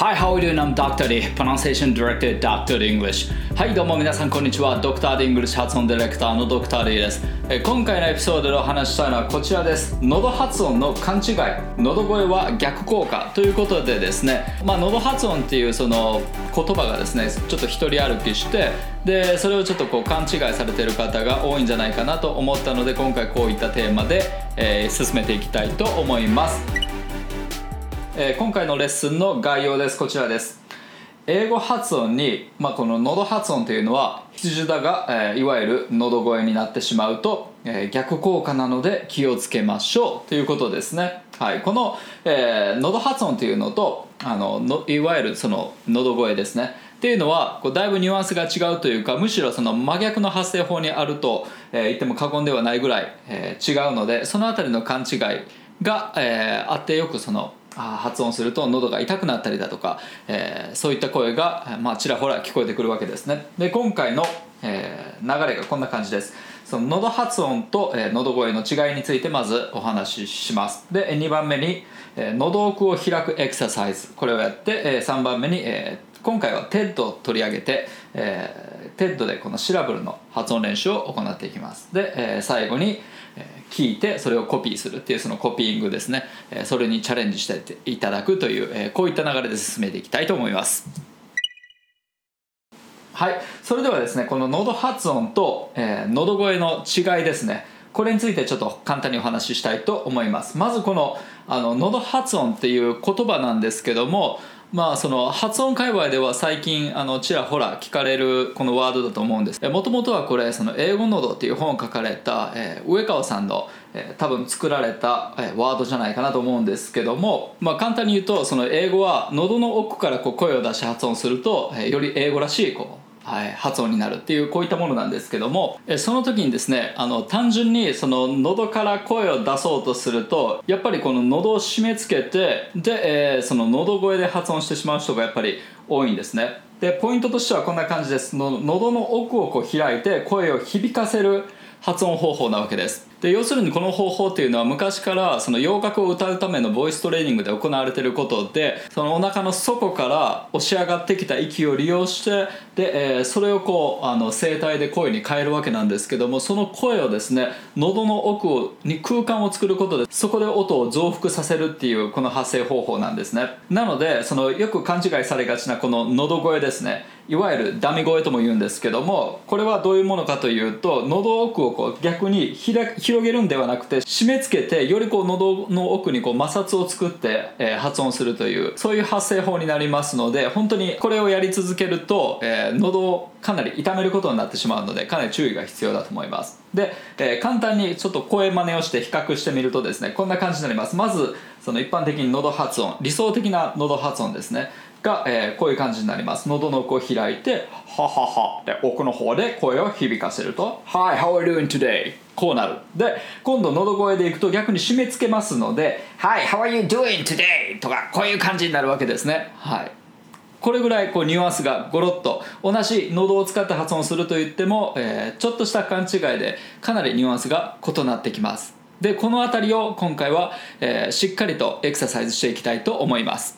Hi, how are you? Doing? I'm Dr. D, Pronunciation Director, Dr. English. はい、どうも皆さん、こんにちは。Dr. D English 発音ディレクターの Dr. D です。え今回のエピソードでお話したいのはこちらです。喉発音の勘違い。喉声は逆効果ということでですね、まあ、喉発音っていうその言葉がですね、ちょっと一人歩きして、で、それをちょっとこう勘違いされている方が多いんじゃないかなと思ったので、今回こういったテーマで、えー、進めていきたいと思います。えー、今回のレッスンの概要です。こちらです。英語発音に、まあ、この喉発音というのは羊だが、えー、いわゆる喉声になってしまうと、えー、逆効果なので気をつけましょうということですね、はい、この、えー、喉発音というのとあののいわゆるその喉声ですね。っていうのはこうだいぶニュアンスが違うというかむしろその真逆の発声法にあると、えー、言っても過言ではないぐらい、えー、違うのでその辺りの勘違いが、えー、あってよくその発音すると喉が痛くなったりだとか、えー、そういった声が、まあ、ちらほら聞こえてくるわけですね。で今回の、えー、流れがこんな感じです。その喉発音と、えー、喉声の違いについてまずお話しします。で2番目に、えー、喉奥を開くエクササイズ。これをやって、えー、3番目に、えー、今回は TED を取り上げて、えー、TED でこのシラブルの発音練習を行っていきます。で、えー、最後に、聞いてそれをコピーするっていうそのコピーングですね。それにチャレンジしていただくというこういった流れで進めていきたいと思います。はい。それではですねこの喉発音と、え、喉声の違いですね。これについてちょっと簡単にお話ししたいと思います。まずこのあの喉発音っていう言葉なんですけどもまあその発音界隈では最近あのちらほら聞かれるこのワードだと思うんです。もともとはこれその英語のどっていう本を書かれた、えー、上川さんの、えー、多分作られた、えー、ワードじゃないかなと思うんですけども、まあ、簡単に言うとその英語は喉の奥からこう声を出し発音すると、えー、より英語らしいこうはい、発音になるっていうこういったものなんですけどもその時にですねあの単純にその喉から声を出そうとするとやっぱりこの喉を締め付けてで、えー、その喉声で発音してしまう人がやっぱり多いんですね。でポイントとしてはこんな感じです。喉の奥をこう開いて声を響かせる発音方法なわけです。で要するにこの方法っていうのは昔からその洋楽を歌うためのボイストレーニングで行われていることでそのお腹の底から押し上がってきた息を利用してで、えー、それをこうあの声帯で声に変えるわけなんですけどもその声をですね喉の奥に空間を作ることでそこで音を増幅させるっていうこの発声方法なんですね。なのでそのよく勘違いされがちなこの喉声ですね。いわゆるダミ声とも言うんですけどもこれはどういうものかというと喉奥をこう逆に広げるんではなくて締め付けてよりこう喉の奥にこう摩擦を作って、えー、発音するというそういう発声法になりますので本当にこれをやり続けると、えー、喉をかなり痛めることになってしまうのでかなり注意が必要だと思います。で、えー、簡単にちょっと声真似をして比較してみるとですねこんな感じになります。まずその一般的に喉発音理想的な喉発音ですね。が、えー、こういう感じになります。喉の奥を開いてはははで奥の方で声を響かせると。Hi, how are you doing today? こうなる。で今度喉声でいくと逆に締め付けますので Hi, how are you doing today? とかこういう感じになるわけですね。はい。これぐらいこうニュアンスがゴロッと同じ喉を使って発音すると言っても、えー、ちょっとした勘違いでかなりニュアンスが異なってきます。でこの辺りを今回は、えー、しっかりとエクササイズしていきたいと思います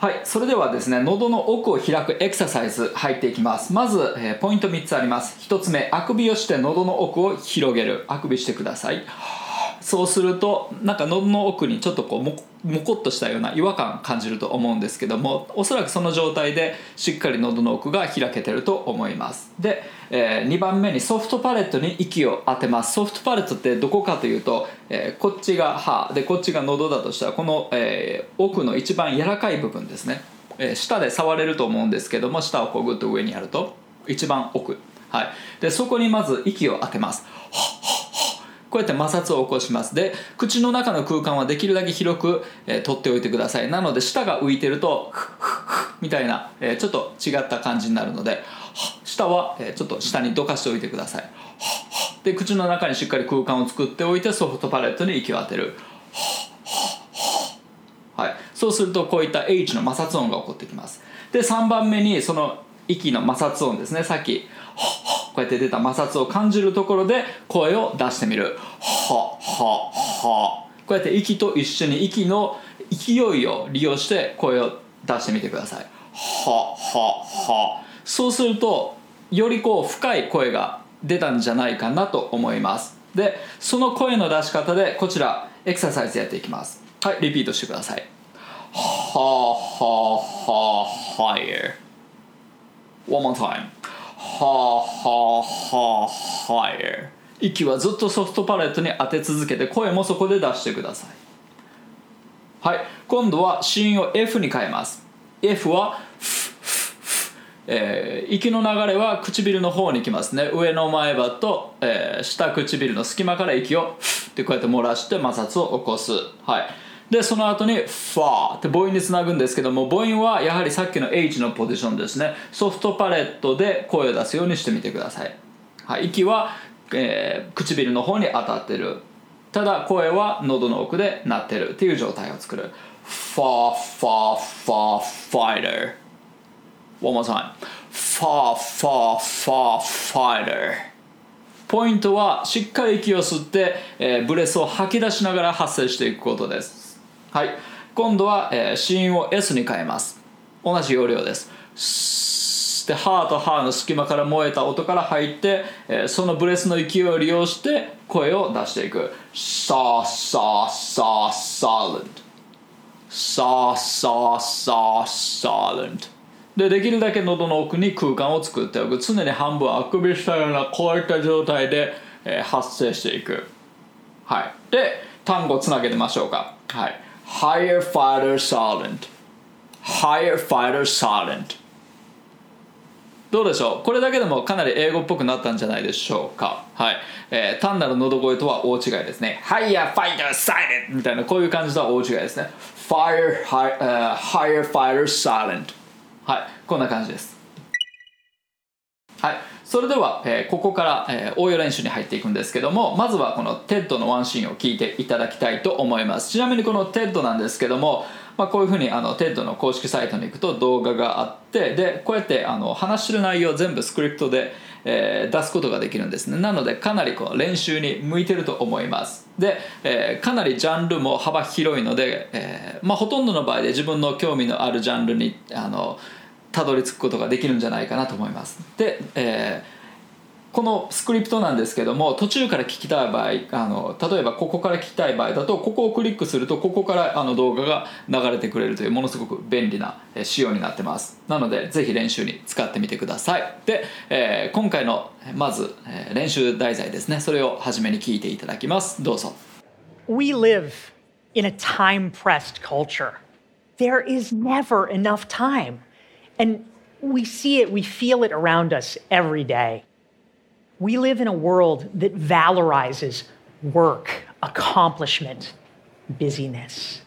はいそれではですね喉の奥を開くエクササイズ入っていきます。まず、えー、ポイント3つあります。1つ目あくびをして喉の奥を広げる。あくびしてください。そうするとなんか喉の奥にちょっとこうももこっとしたような違和感感じると思うんですけどもおそらくその状態でしっかり喉の奥が開けてると思います。で、えー、2番目にソフトパレットに息を当てます。ソフトパレットってどこかというと、えー、こっちが歯でこっちが喉だとしたらこの、えー、奥の一番柔らかい部分ですね、え舌で触れると思うんですけども舌をこうグッと上にやると一番奥。はい。でそこにまず息を当てます。こうやって摩擦を起こします。で口の中の空間はできるだけ広く、えー、取っておいてください。なので舌が浮いてるとフッフッフッみたいな、えー、ちょっと違った感じになるので舌は、えー、ちょっと下にどかしておいてください。で口の中にしっかり空間を作っておいてソフトパレットに息を当てる。はい、そうするとこういった H の摩擦音が起こってきます。で3番目にその息の摩擦音ですね。さっきこうやって出た摩擦を感じるところで声を出してみる。ははは。こうやって息と一緒に息の勢いを利用して声を出してみてください。ははは。そうするとよりこう深い声が出たんじゃないかなと思います。でその声の出し方でこちらエクササイズやっていきます。はいリピートしてください。ははは higher one more time ははは higher 息はずっとソフトパレットに当て続けて声もそこで出してください。はい今度は子音を F に変えます。F はフフフえー、息の流れは唇の方にきますね。上の前歯と、えー、下唇の隙間から息をフってこうやって漏らして摩擦を起こす。はい。でその後にファーって母音につなぐんですけども母音はやはりさっきの H のポジションですねソフトパレットで声を出すようにしてみてください、はい、息は、えー、唇の方に当たってるただ声は喉の奥で鳴ってるっていう状態を作るファーファーファーファイター One more time. Far, far, far fighter. ポイントはしっかり息を吸って、えー、ブレスを吐き出しながら発声していくことです。はい。今度は、えー、子音を S に変えます。同じ要領です。で、歯と歯の隙間から燃えた音から入って、えー、そのブレスの勢いを利用して声を出していく。さささ silent。さささ silent。でできるだけ喉の奥に空間を作っておく常に半分あくびしたようなこういった状態で、えー、発生していくはいで単語つなげてみましょうかはい higher fighter silent higher fighter silent どうでしょうこれだけでもかなり英語っぽくなったんじゃないでしょうかはい、えー、単なる喉声とは大違いですね Higher fighter silent みたいなこういう感じとは大違いですね Fire, high, uh, higher fighter silent はいこんな感じですはい。それでは、えー、ここから、えー、応用練習に入っていくんですけどもまずはこの TED のワンシーンを聞いていただきたいと思います。ちなみにこの TED なんですけどもまあ、こういうふうにあの TED の公式サイトに行くと動画があってでこうやってあの話してる内容を全部スクリプトで、えー、出すことができるんですね。なのでかなりこの練習に向いてると思います。で、えー、かなりジャンルも幅広いので、えーまあ、ほとんどの場合で自分の興味のあるジャンルにあのたどり着くことができるんじゃないかなと思います。で、えー、このスクリプトなんですけども途中から聞きたい場合あの例えばここから聞きたい場合だとここをクリックするとここからあの動画が流れてくれるというものすごく便利な仕様になってます。なのでぜひ練習に使ってみてください。で、えー、今回のまず、練習題材ですね。それを初めに聞いていただきます。どうぞ。We live in a time pressed culture. There is never enough time And we see it, we feel it around us every day. We live in a world that valorizes work, accomplishment, busyness.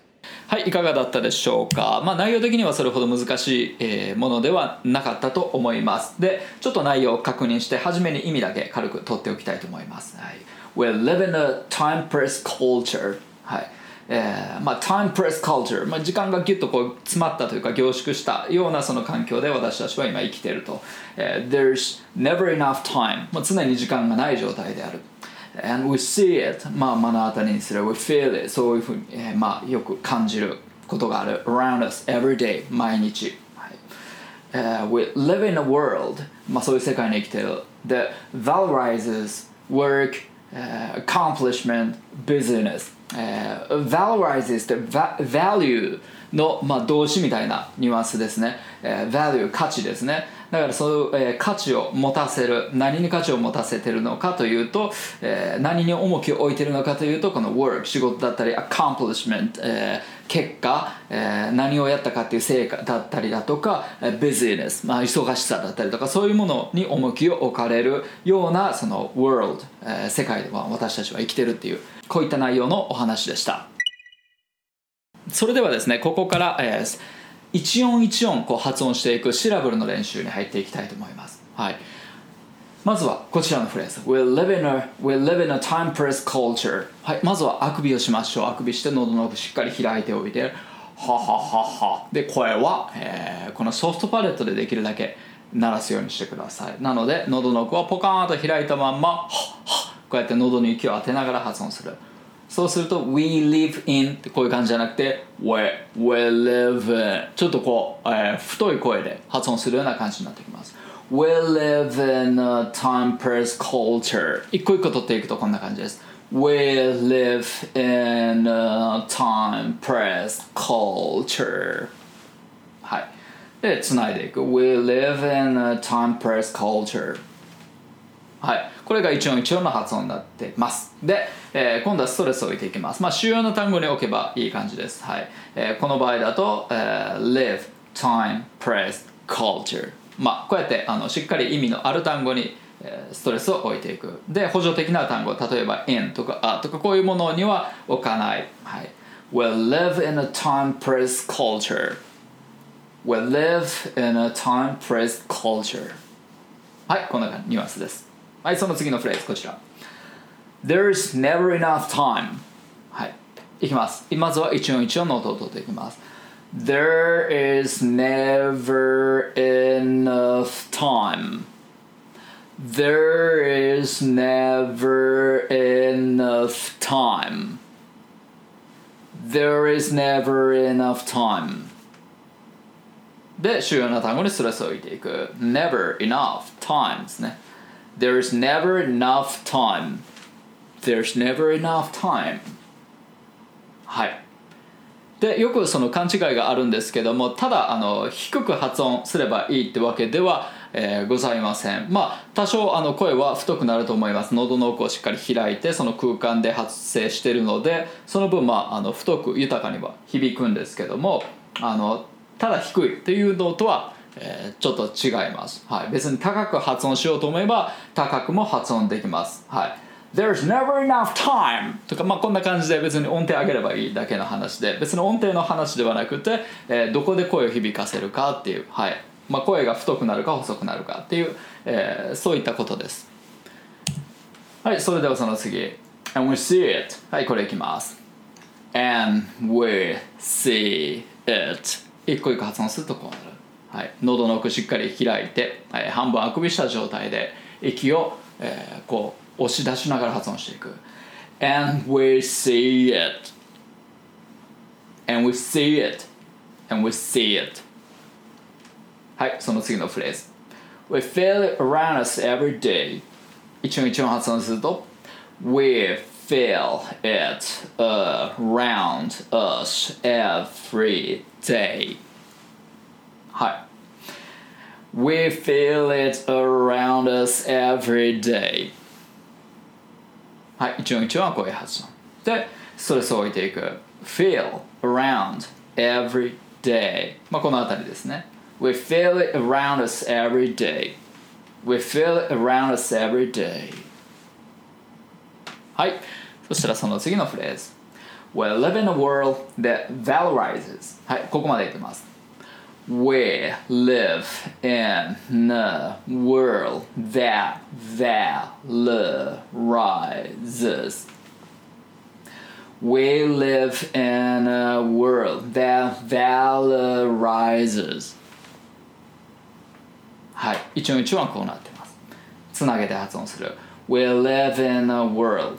はい、いかがだったでしょうか。まあ内容的にはそれほど難しい、えー、ものではなかったと思います。で、ちょっと内容を確認して、初めに意味だけ軽く取っておきたいと思います。はい、We're living a time-press culture. はい。えーまあ、time press culture、まあ、時間がギュッとこう詰まったというか凝縮したようなその環境で私たちは今生きていると、えー、There's never enough time、まあ、常に時間がない状態である And we see it、まあ、目の当たりにする We feel it そういうふうに、えーまあ、よく感じることがある Around us every day 毎日、はい uh, We live in a world、まあ、そういう世界に生きている That valorizes work、uh, accomplishment business えー、valorizes って value の、まあ、動詞みたいなニュアンスですね、えー、value 価値ですね。だからその、えー、価値を持たせる何に価値を持たせてるのかというと、えー、何に重きを置いてるのかというとこの work 仕事だったり accomplishment、えー、結果、えー、何をやったかっていう成果だったりだとか business、まあ、忙しさだったりとかそういうものに重きを置かれるようなその world、えー、世界では私たちは生きてるっていうこういった内容のお話でした。それではですねここから、えー、一音一音こう発音していくシラブルの練習に入っていきたいと思います、はい、まずはこちらのフレーズ。We live in a, we live in a time press culture、はい、まずはあくびをしましょう。あくびして喉の奥しっかり開いておいて。はははは。で声は、えー、このソフトパレットでできるだけ鳴らすようにしてください。なので喉の奥はポカーンと開いたまんまはっはっこうやって喉に息を当てながら発音するそうすると We live in ってこういう感じじゃなくて We, we live in ちょっとこう、えー、太い声で発音するような感じになってきます We live in a time press culture 一個一個取っていくとこんな感じです We live in a time press culture はいでつないでいく We live in a time press culture はいこれが一音一音の発音になってます。で、えー、今度はストレスを置いていきます。まあ主要な単語に置けばいい感じです。はい、えー、この場合だと、えー、live time press culture まあこうやってあのしっかり意味のある単語にストレスを置いていく。で補助的な単語例えば in とか a とかこういうものには置かない、はい、We'll live in a time press culture. We live in a time pressed culture. はい。こんな感じ。ニュアンスです。はいその次のフレーズこちら There's never enough time はいいきますまずは一音一音の音を取っていきます There is never enough time There is never enough time There is never enough time で主要な単語にストレスを置いていく never enough time ですね There's never enough time. There's never enough time. はいでよくその勘違いがあるんですけどもただあの低く発音すればいいってわけでは、えー、ございません。まあ多少あの声は太くなると思います。喉の奥をしっかり開いてその空間で発生しているのでその分まああの太く豊かには響くんですけどもあのただ低いっていうのとは、えー、ちょっと違います、はい、別に高く発音しようと思えば高くも発音できます、はい。There's never enough time! とか、まあ、こんな感じで別に音程上げればいいだけの話で別に音程の話ではなくて、えー、どこで声を響かせるかっていう、はい。まあ、声が太くなるか細くなるかっていう、えー、そういったことです。はいそれではその次。And we see it. はいこれいきます。And we see it. 一個一個発音するとこうなる、はい、喉の奥しっかり開いて、はい、半分あくびした状態で息を、えー、こう押し出しながら発音していく And we see it And we see it And we see it はいその次のフレーズ We feel it around us every day 一音一音発音すると We feel it around us every day はい We feel it around us every day はい一音一音はこういう発音でストレスを置いていく feel around every day まあこの辺りですね We feel it around us every day We feel it around us every day はいそしたらその次のフレーズ We live in a world that valorizes はいここまで言ってます We live in a world that valorizes We live in a world that valorizes はい一音一音はこうなってますつなげて発音する We live in a world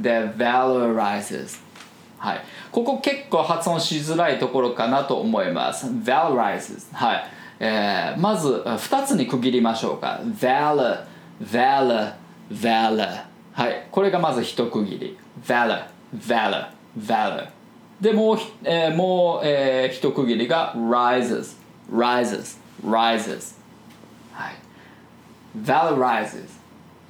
that valorizes はい。ここ結構発音しづらいところかなと思います。Valorizes はい。えー、まず2つに区切りましょうか。Valor valor valor はい。これがまず一区切り。Valor valor valor でもう,、えー、もう、えー、一区切りが rises rises rises はい。Valorizes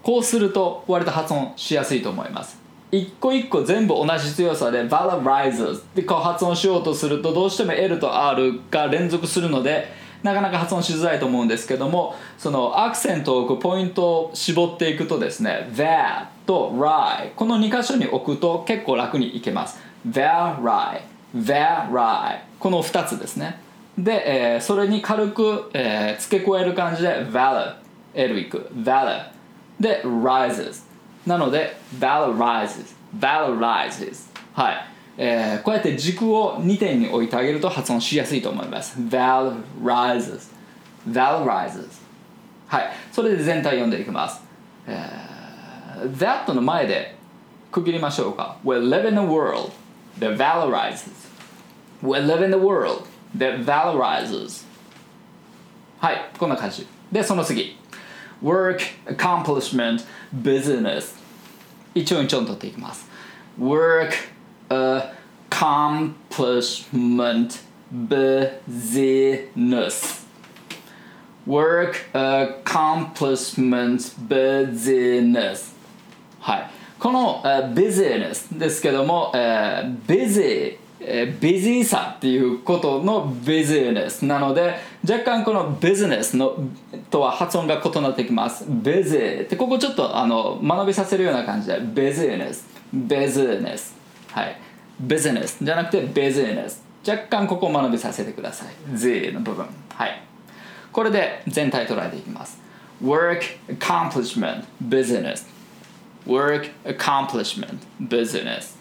こうすると割と発音しやすいと思います。一個一個全部同じ強さで valorizes ってこう発音しようとするとどうしても L と R が連続するのでなかなか発音しづらいと思うんですけどもそのアクセントを置くポイントを絞っていくとですね that と ry この2箇所に置くと結構楽にいけます。Vary vary この2つですね。で、えー、それに軽く、えー、付け加える感じで valor L いく。Valor で rises なので valorizes valorizes はい、えー、こうやって軸を2点に置いてあげると発音しやすいと思います valorizes valorizes はいそれで全体読んでいきます、えー、that の前で区切りましょうか We live in a world that valorizes We live in a world that valorizes はいこんな感じでその次 Work, accomplishment, business 一音一音取っていきます Work, accomplishment, business Work, accomplishment, business はいこの、uh, business ですけども、uh, busy えー、ビジーさっていうことのビジネス。なので若干このビジネスのとは発音が異なってきます。ビジーってここちょっとあの学びさせるような感じで。ビジネス。ビジネス。はい。ビジネス。じゃなくてビジネス。若干ここを学びさせてください。Z の部分。はい。これで全体捉えていきます。Work, accomplishment, business. Work, accomplishment, business.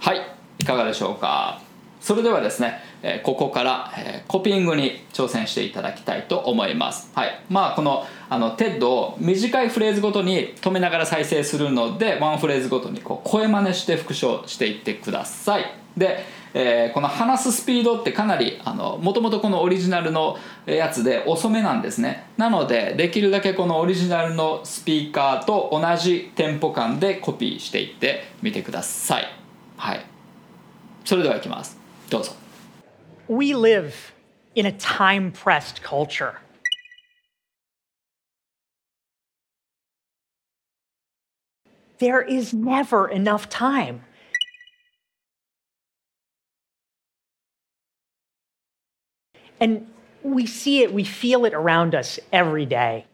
はい。いかがでしょうか？それではですね、えここから、えコピングに挑戦していただきたいと思います。はい。まあこのあの TED を短いフレーズごとに止めながら再生するのでワンフレーズごとにこう声真似して復唱していってください。で、えー、この話すスピードってかなりもともとこのオリジナルのやつで遅めなんですね。なのでできるだけこのオリジナルのスピーカーと同じテンポ感でコピーしていってみてください。はい。それではいきますどうぞ We live in a time pressed culture. There is never enough time. And we see it, we feel it around us every day.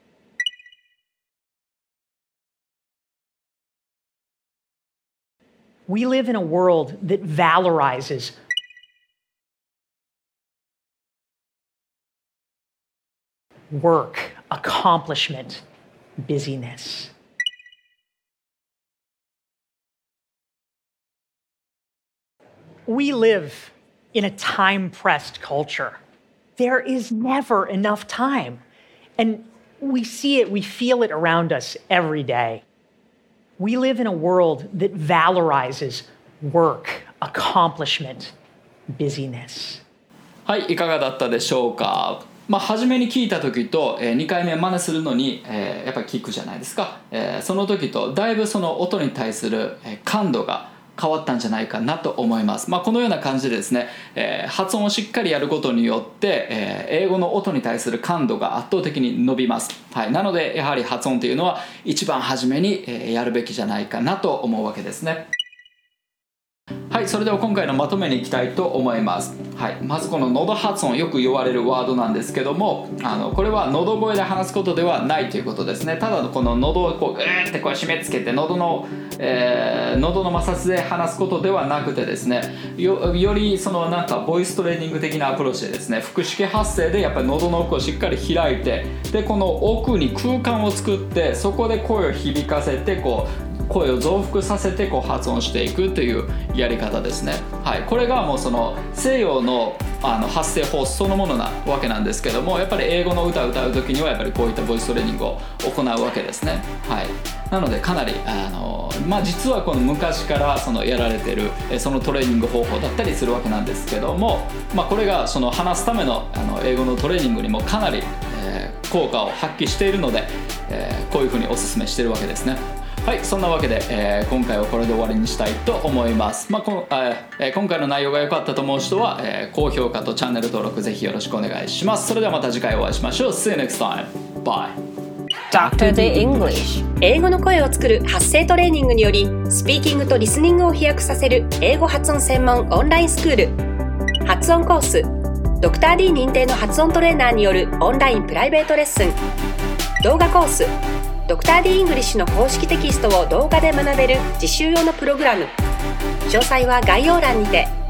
We live in a world that valorizes work, accomplishment, busyness. We live in a time pressed culture. There is never enough time. And we see it, we feel it around us every day. We live in a world that valorizes work, accomplishment, busyness. はい、いかがだったでしょうか？まあ、初めに聞いた時と、えー、2回目真似するのに、えー、やっぱり聞くじゃないですか、えー、その時とだいぶその音に対する、え感度が変わったんじゃないかなと思います、まあ、このような感じでですね、えー、発音をしっかりやることによって、えー、英語の音に対する感度が圧倒的に伸びます、はい、なのでやはり発音というのは一番初めに、やるべきじゃないかなと思うわけですね。はいそれでは今回のまとめにいきたいと思います、はい、まずこの喉発音よく言われるワードなんですけどもあのこれは喉声で話すことではないということですね。ただこの喉をこうグーってこう締め付けて喉の、えー、喉の摩擦で話すことではなくてですねよよりそのなんかボイストレーニング的なアプローチでですね腹式発声でやっぱり喉の奥をしっかり開いてでこの奥に空間を作ってそこで声を響かせてこう声を増幅させてこう発音していくというやり方ですね、はい、これがもうその西洋のあの発声法そのものなわけなんですけどもやっぱり英語の歌を歌う時にはやっぱりこういったボイストレーニングを行うわけですね、はい、なのでかなりあの、まあ、実はこの昔からそのやられてるそのトレーニング方法だったりするわけなんですけども、まあ、これがその話すためのあの英語のトレーニングにもかなり、えー、効果を発揮しているので、えー、こういうふうにおすすめしてるわけですね。はいそんなわけで、えー、今回はこれで終わりにしたいと思います、まあこえー、今回の内容が良かったと思う人は、えー、高評価とチャンネル登録ぜひよろしくお願いします。それではまた次回お会いしましょう。See you next time. by Dr. D English. 英語の声を作る発声トレーニングによりスピーキングとリスニングを飛躍させる英語発音専門オンラインスクール。発音コースドクター d 認定の発音トレーナーによるオンラインプライベートレッスン。動画コースドクター d イングリッシュの公式テキストを動画で学べる自習用のプログラム。詳細は概要欄にて。